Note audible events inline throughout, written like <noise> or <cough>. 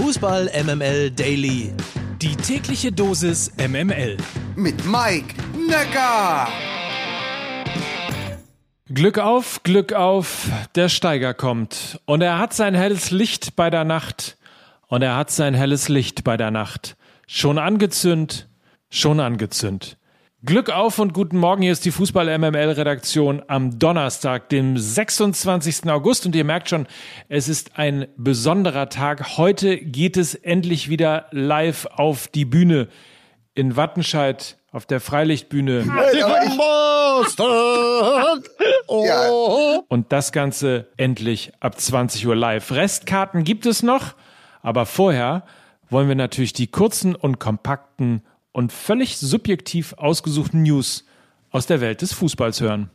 Fußball MML Daily. Die tägliche Dosis MML. Mit Mike Necker. Glück auf, Glück auf, der Steiger kommt. Und er hat sein helles Licht bei der Nacht. Und er hat sein helles Licht bei der Nacht. Schon angezündet, schon angezündet. Glück auf und guten Morgen. Hier ist die Fußball-MML-Redaktion am Donnerstag, dem 26. August. Und ihr merkt schon, es ist ein besonderer Tag. Heute geht es endlich wieder live auf die Bühne in Wattenscheid auf der Freilichtbühne. <laughs> Und das Ganze endlich ab 20 Uhr live. Restkarten gibt es noch, aber vorher wollen wir natürlich die kurzen und kompakten und völlig subjektiv ausgesuchten News aus der Welt des Fußballs hören.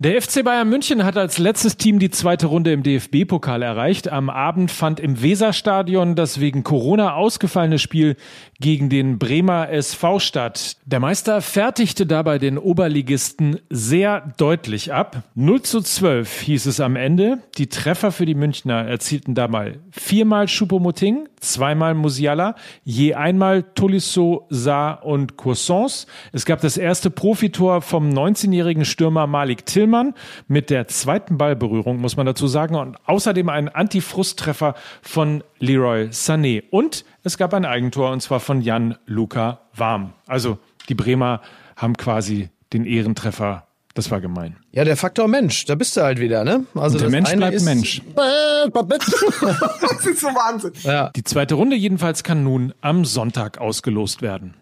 Der FC Bayern München hat als letztes Team die zweite Runde im DFB-Pokal erreicht. Am Abend fand im Weserstadion das wegen Corona ausgefallene Spiel gegen den Bremer SV statt. Der Meister fertigte dabei den Oberligisten sehr deutlich ab. 0 zu 12 hieß es am Ende. Die Treffer für die Münchner erzielten dabei viermal Choupo-Moting, zweimal Musiala, je einmal Tolisso, Saar und Coursons. Es gab das erste Profitor vom 19-jährigen Stürmer Malik Tillmann mit der zweiten Ballberührung, muss man dazu sagen, und außerdem ein Antifrusttreffer von Leroy Sané. Und es gab ein Eigentor, und zwar von Jan Luca Warm. Also die Bremer haben quasi den Ehrentreffer das war gemein. Ja, der Faktor Mensch, da bist du halt wieder, ne? Also Und der Mensch bleibt ist Mensch. <laughs> <laughs> das ist so Wahnsinn. Ja. Die zweite Runde jedenfalls kann nun am Sonntag ausgelost werden.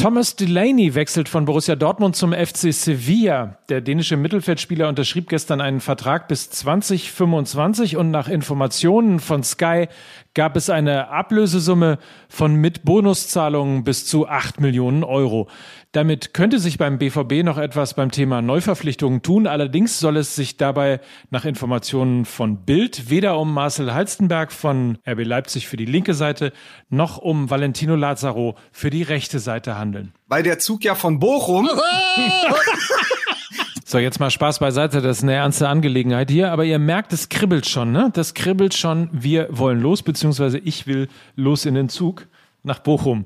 Thomas Delaney wechselt von Borussia Dortmund zum FC Sevilla. Der dänische Mittelfeldspieler unterschrieb gestern einen Vertrag bis 2025 und nach Informationen von Sky gab es eine Ablösesumme von mit Bonuszahlungen bis zu 8 Millionen Euro. Damit könnte sich beim BVB noch etwas beim Thema Neuverpflichtungen tun. Allerdings soll es sich dabei nach Informationen von Bild weder um Marcel Halstenberg von RB Leipzig für die linke Seite noch um Valentino Lazaro für die rechte Seite handeln. Weil der Zug ja von Bochum <laughs> So, jetzt mal Spaß beiseite, das ist eine ernste Angelegenheit hier, aber ihr merkt, es kribbelt schon, ne? Das kribbelt schon. Wir wollen los, beziehungsweise ich will los in den Zug nach Bochum.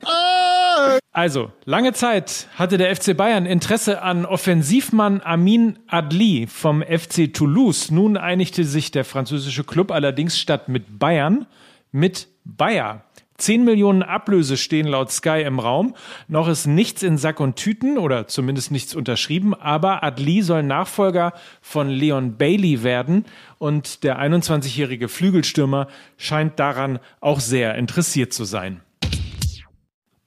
Also, lange Zeit hatte der FC Bayern Interesse an Offensivmann Amin Adli vom FC Toulouse. Nun einigte sich der französische Club allerdings statt mit Bayern mit Bayer. 10 Millionen Ablöse stehen laut Sky im Raum. Noch ist nichts in Sack und Tüten oder zumindest nichts unterschrieben, aber Adli soll Nachfolger von Leon Bailey werden und der 21-jährige Flügelstürmer scheint daran auch sehr interessiert zu sein.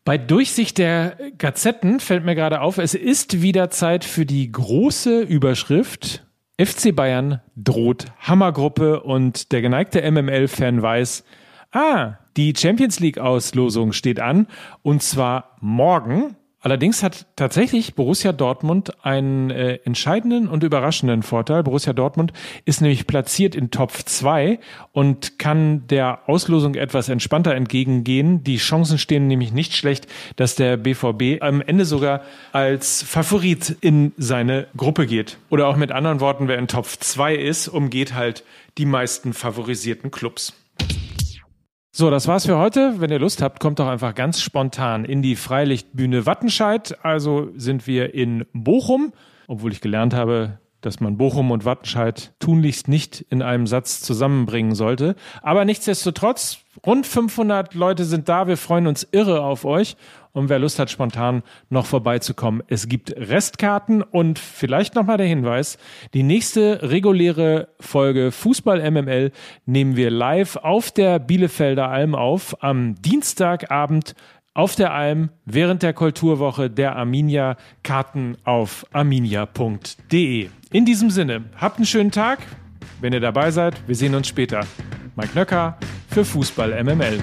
Bei Durchsicht der Gazetten fällt mir gerade auf, es ist wieder Zeit für die große Überschrift FC Bayern droht Hammergruppe und der geneigte MML-Fan weiß, ah, die Champions League-Auslosung steht an und zwar morgen. Allerdings hat tatsächlich Borussia Dortmund einen äh, entscheidenden und überraschenden Vorteil. Borussia Dortmund ist nämlich platziert in Top 2 und kann der Auslosung etwas entspannter entgegengehen. Die Chancen stehen nämlich nicht schlecht, dass der BVB am Ende sogar als Favorit in seine Gruppe geht. Oder auch mit anderen Worten, wer in Top 2 ist, umgeht halt die meisten favorisierten Clubs. So, das war's für heute. Wenn ihr Lust habt, kommt doch einfach ganz spontan in die Freilichtbühne Wattenscheid. Also sind wir in Bochum, obwohl ich gelernt habe, dass man Bochum und Wattenscheid tunlichst nicht in einem Satz zusammenbringen sollte. Aber nichtsdestotrotz, rund 500 Leute sind da. Wir freuen uns irre auf euch. Und wer Lust hat, spontan noch vorbeizukommen, es gibt Restkarten und vielleicht nochmal der Hinweis, die nächste reguläre Folge Fußball MML nehmen wir live auf der Bielefelder Alm auf am Dienstagabend auf der Alm während der Kulturwoche der Arminia Karten auf arminia.de. In diesem Sinne, habt einen schönen Tag. Wenn ihr dabei seid, wir sehen uns später. Mike Nöcker für Fußball MML.